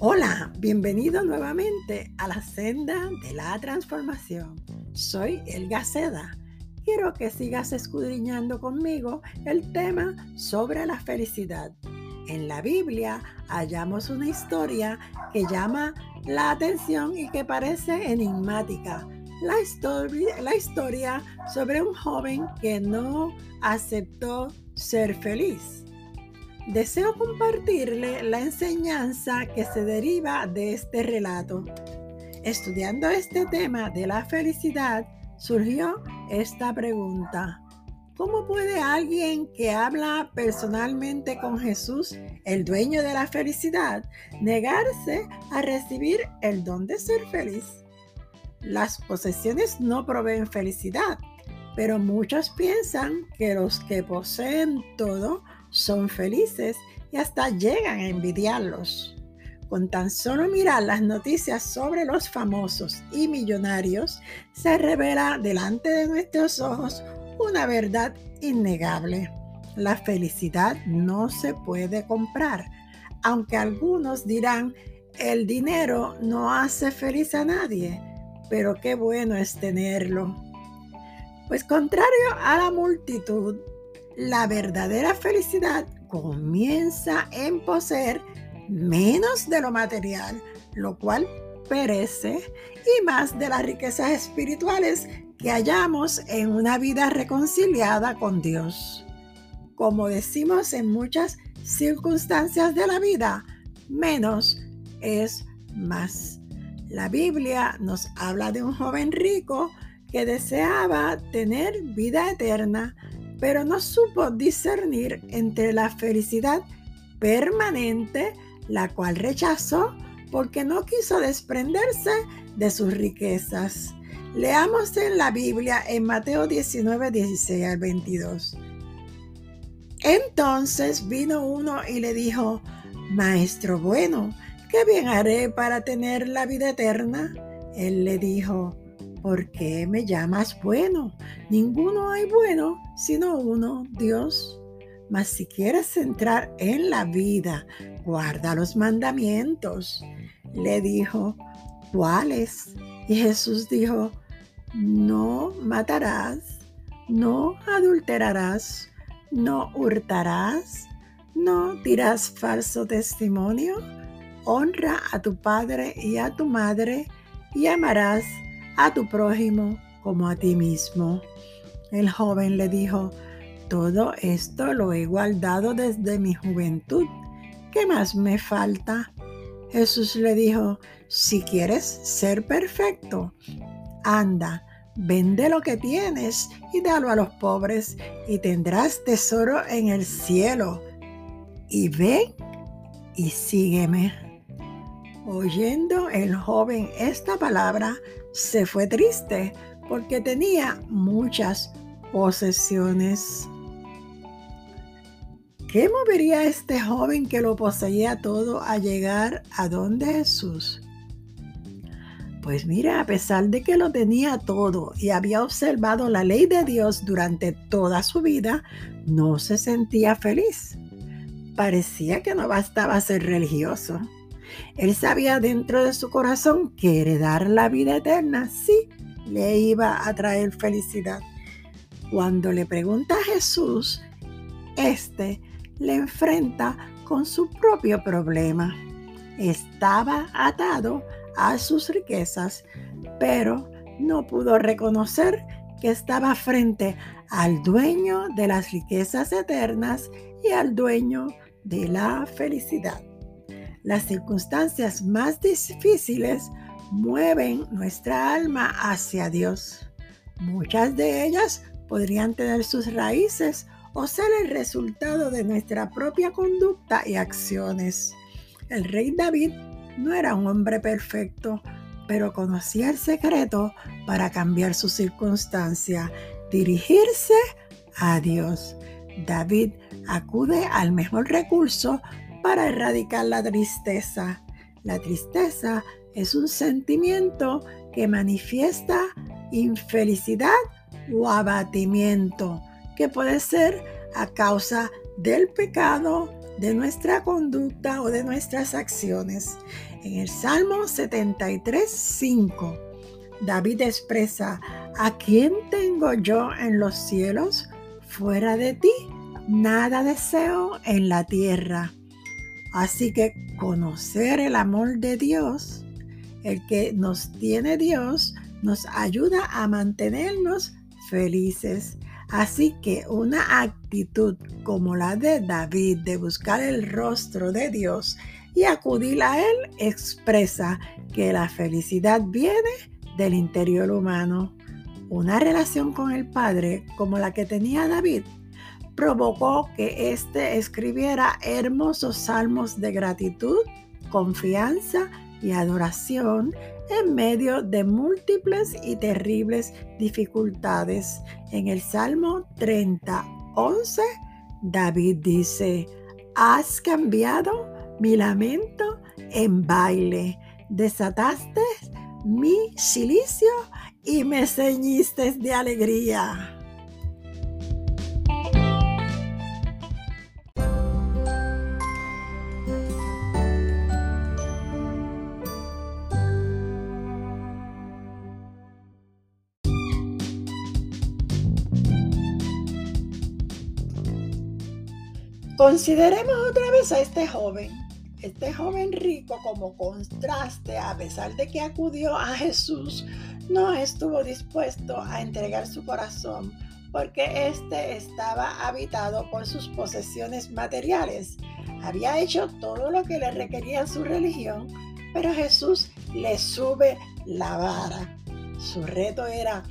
Hola, bienvenido nuevamente a la senda de la transformación. Soy Elga Seda. Quiero que sigas escudriñando conmigo el tema sobre la felicidad. En la Biblia hallamos una historia que llama la atención y que parece enigmática. La historia, la historia sobre un joven que no aceptó ser feliz deseo compartirle la enseñanza que se deriva de este relato. Estudiando este tema de la felicidad, surgió esta pregunta. ¿Cómo puede alguien que habla personalmente con Jesús, el dueño de la felicidad, negarse a recibir el don de ser feliz? Las posesiones no proveen felicidad, pero muchos piensan que los que poseen todo son felices y hasta llegan a envidiarlos. Con tan solo mirar las noticias sobre los famosos y millonarios, se revela delante de nuestros ojos una verdad innegable. La felicidad no se puede comprar, aunque algunos dirán, el dinero no hace feliz a nadie, pero qué bueno es tenerlo. Pues contrario a la multitud, la verdadera felicidad comienza en poseer menos de lo material, lo cual perece, y más de las riquezas espirituales que hallamos en una vida reconciliada con Dios. Como decimos en muchas circunstancias de la vida, menos es más. La Biblia nos habla de un joven rico que deseaba tener vida eterna, pero no supo discernir entre la felicidad permanente, la cual rechazó porque no quiso desprenderse de sus riquezas. Leamos en la Biblia en Mateo 19, 16 al 22. Entonces vino uno y le dijo, Maestro bueno, ¿qué bien haré para tener la vida eterna? Él le dijo, ¿por qué me llamas bueno? Ninguno hay bueno sino uno, Dios. Mas si quieres entrar en la vida, guarda los mandamientos. Le dijo, ¿cuáles? Y Jesús dijo, no matarás, no adulterarás, no hurtarás, no dirás falso testimonio, honra a tu padre y a tu madre y amarás a tu prójimo como a ti mismo. El joven le dijo, todo esto lo he guardado desde mi juventud. ¿Qué más me falta? Jesús le dijo, si quieres ser perfecto, anda, vende lo que tienes y dalo a los pobres y tendrás tesoro en el cielo. Y ven y sígueme. Oyendo el joven esta palabra, se fue triste porque tenía muchas posesiones. ¿Qué movería a este joven que lo poseía todo a llegar a donde Jesús? Pues mira, a pesar de que lo tenía todo y había observado la ley de Dios durante toda su vida, no se sentía feliz. Parecía que no bastaba ser religioso. Él sabía dentro de su corazón que heredar la vida eterna sí le iba a traer felicidad. Cuando le pregunta a Jesús, este le enfrenta con su propio problema. Estaba atado a sus riquezas, pero no pudo reconocer que estaba frente al dueño de las riquezas eternas y al dueño de la felicidad. Las circunstancias más difíciles mueven nuestra alma hacia Dios. Muchas de ellas podrían tener sus raíces o ser el resultado de nuestra propia conducta y acciones. El rey David no era un hombre perfecto, pero conocía el secreto para cambiar su circunstancia, dirigirse a Dios. David acude al mejor recurso para erradicar la tristeza. La tristeza es un sentimiento que manifiesta infelicidad o abatimiento, que puede ser a causa del pecado de nuestra conducta o de nuestras acciones. En el Salmo 73, 5, David expresa, ¿a quién tengo yo en los cielos? Fuera de ti, nada deseo en la tierra. Así que conocer el amor de Dios, el que nos tiene Dios, nos ayuda a mantenernos felices. Así que una actitud como la de David de buscar el rostro de Dios y acudir a Él expresa que la felicidad viene del interior humano. Una relación con el Padre como la que tenía David provocó que éste escribiera hermosos salmos de gratitud, confianza y adoración en medio de múltiples y terribles dificultades. En el Salmo 30, 11, David dice, has cambiado mi lamento en baile, desataste mi silicio y me ceñiste de alegría. Consideremos otra vez a este joven, este joven rico como contraste, a pesar de que acudió a Jesús, no estuvo dispuesto a entregar su corazón porque éste estaba habitado por sus posesiones materiales. Había hecho todo lo que le requería su religión, pero Jesús le sube la vara. Su reto era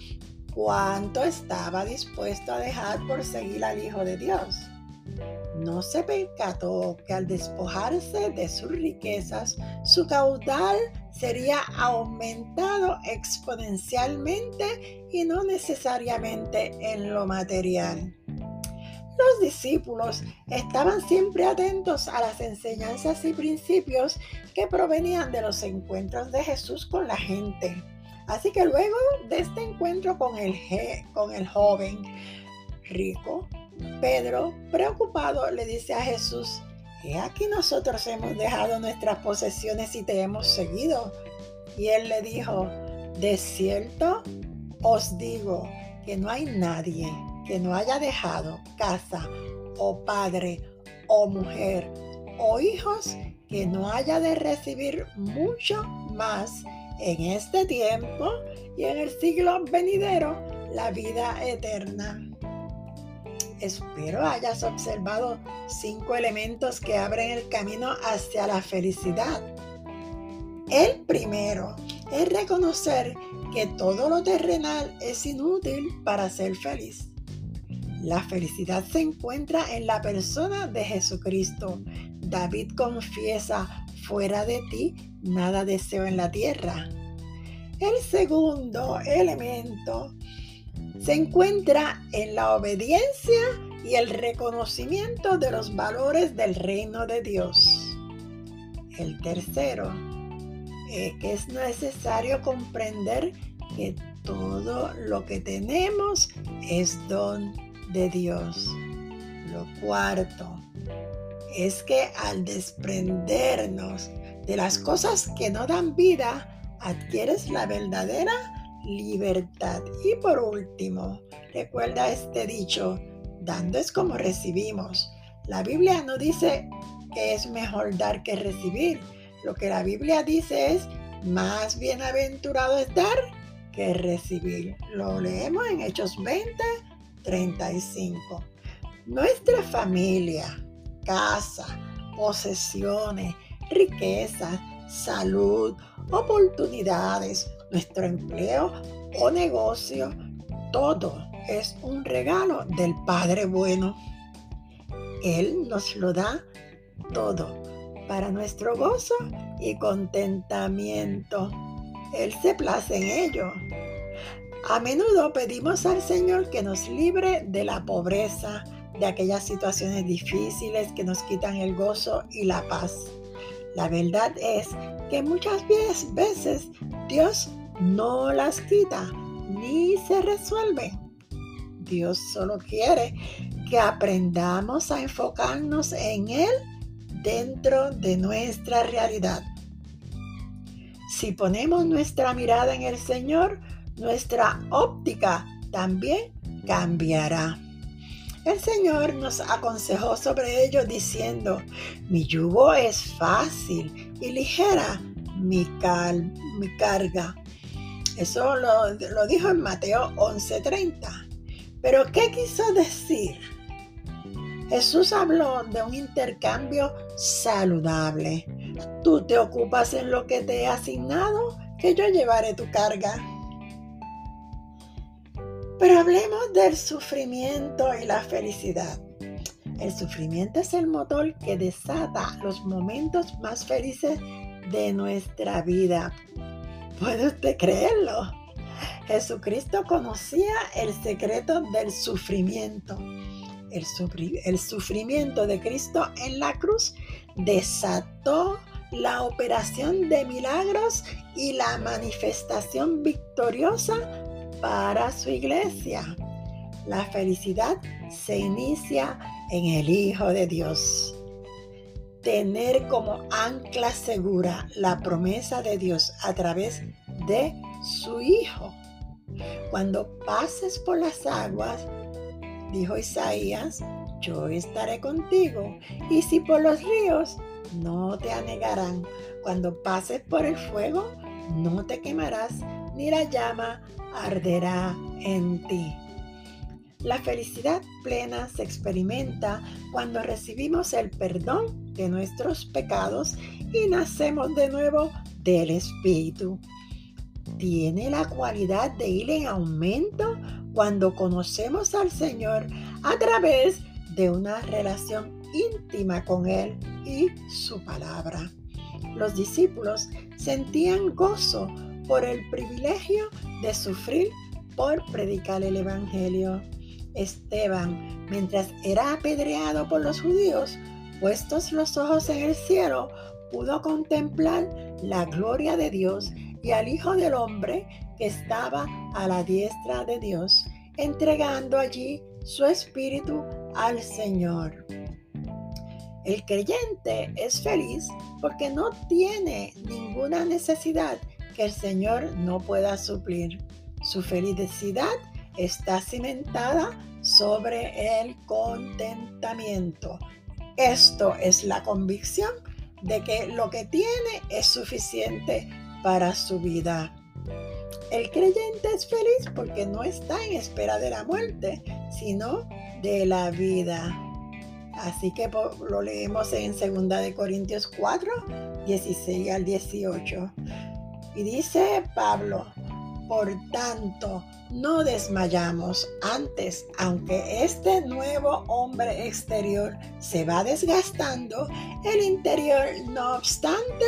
cuánto estaba dispuesto a dejar por seguir al Hijo de Dios no se percató que al despojarse de sus riquezas, su caudal sería aumentado exponencialmente y no necesariamente en lo material. Los discípulos estaban siempre atentos a las enseñanzas y principios que provenían de los encuentros de Jesús con la gente. Así que luego de este encuentro con el, con el joven rico, Pedro, preocupado, le dice a Jesús, He aquí nosotros hemos dejado nuestras posesiones y te hemos seguido. Y él le dijo, de cierto os digo que no hay nadie que no haya dejado casa o padre o mujer o hijos que no haya de recibir mucho más en este tiempo y en el siglo venidero la vida eterna. Espero hayas observado cinco elementos que abren el camino hacia la felicidad. El primero es reconocer que todo lo terrenal es inútil para ser feliz. La felicidad se encuentra en la persona de Jesucristo. David confiesa, fuera de ti nada deseo en la tierra. El segundo elemento se encuentra en la obediencia y el reconocimiento de los valores del reino de Dios. El tercero es que es necesario comprender que todo lo que tenemos es don de Dios. Lo cuarto es que al desprendernos de las cosas que no dan vida, adquieres la verdadera libertad. Y por último, recuerda este dicho, dando es como recibimos. La Biblia no dice que es mejor dar que recibir. Lo que la Biblia dice es, más bienaventurado es dar que recibir. Lo leemos en Hechos 20, 35. Nuestra familia, casa, posesiones, riquezas, salud, oportunidades, nuestro empleo o negocio, todo es un regalo del Padre bueno. Él nos lo da todo para nuestro gozo y contentamiento. Él se place en ello. A menudo pedimos al Señor que nos libre de la pobreza, de aquellas situaciones difíciles que nos quitan el gozo y la paz. La verdad es que muchas veces Dios no las quita ni se resuelve. Dios solo quiere que aprendamos a enfocarnos en Él dentro de nuestra realidad. Si ponemos nuestra mirada en el Señor, nuestra óptica también cambiará. El Señor nos aconsejó sobre ello diciendo, mi yugo es fácil y ligera mi, carga. Eso lo, dijo en Mateo 11:30. Pero ¿qué quiso decir? Jesús habló de un intercambio saludable. Tú te ocupas en lo que te he asignado, que yo llevaré tu carga. Pero hablemos del sufrimiento y la felicidad. El sufrimiento es el motor que desata los momentos más felices de nuestra vida. ¿Puede usted creerlo? Jesucristo conocía el secreto del sufrimiento. El, sufrimiento de Cristo en la cruz desató la operación de milagros y la manifestación victoriosa para su iglesia. La felicidad se inicia en el Hijo de Dios. Tener como ancla segura la promesa de Dios a través de su Hijo. Cuando pases por las aguas, dijo Isaías, yo estaré contigo. Y si por los ríos, no te anegarán. Cuando pases por el fuego, no te quemarás, ni la llama arderá en ti. La felicidad plena se experimenta cuando recibimos el perdón de nuestros pecados y nacemos de nuevo del Espíritu. Tiene la cualidad de ir en aumento cuando conocemos al Señor a través de una relación íntima con Él y su palabra. Los discípulos sentían gozo por el privilegio de sufrir por predicar el Evangelio. Esteban, mientras era apedreado por los judíos, puestos los ojos en el cielo, pudo contemplar la gloria de Dios y al Hijo del Hombre que estaba a la diestra de Dios, entregando allí su espíritu al Señor. El creyente es feliz porque no tiene ninguna necesidad que el Señor no pueda suplir. Su felicidad está cimentada sobre el contentamiento. Esto es la convicción de que lo que tiene es suficiente para su vida. El creyente es feliz porque no está en espera de la muerte, sino de la vida. Así que lo leemos en 2 de Corintios 4, 16 al 18. Y dice Pablo, por tanto, no desmayamos antes, aunque este nuevo hombre exterior se va desgastando, el interior, no obstante,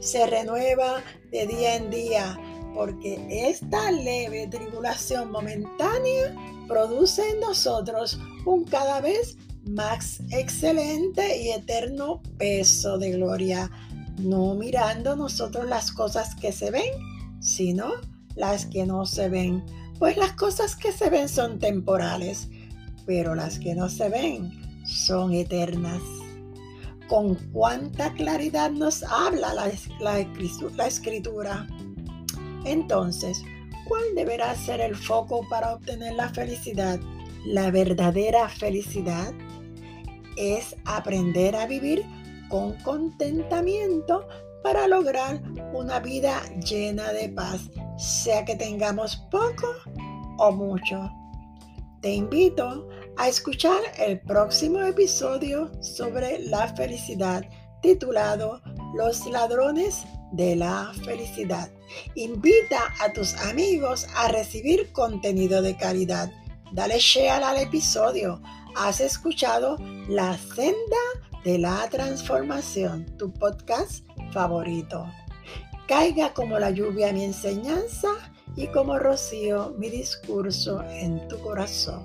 se renueva de día en día, porque esta leve tribulación momentánea produce en nosotros un cada vez más excelente y eterno peso de gloria no mirando nosotros las cosas que se ven, sino las que no se ven. Pues las cosas que se ven son temporales, pero las que no se ven son eternas. Con cuánta claridad nos habla la, escritura. Entonces, ¿cuál deberá ser el foco para obtener la felicidad? La verdadera felicidad es aprender a vivir con contentamiento para lograr una vida llena de paz, sea que tengamos poco o mucho. Te invito a escuchar el próximo episodio sobre la felicidad titulado Los ladrones de la felicidad. Invita a tus amigos a recibir contenido de calidad. Dale share al episodio. Has escuchado La senda de la transformación, tu podcast favorito. Caiga como la lluvia mi enseñanza y como rocío mi discurso en tu corazón.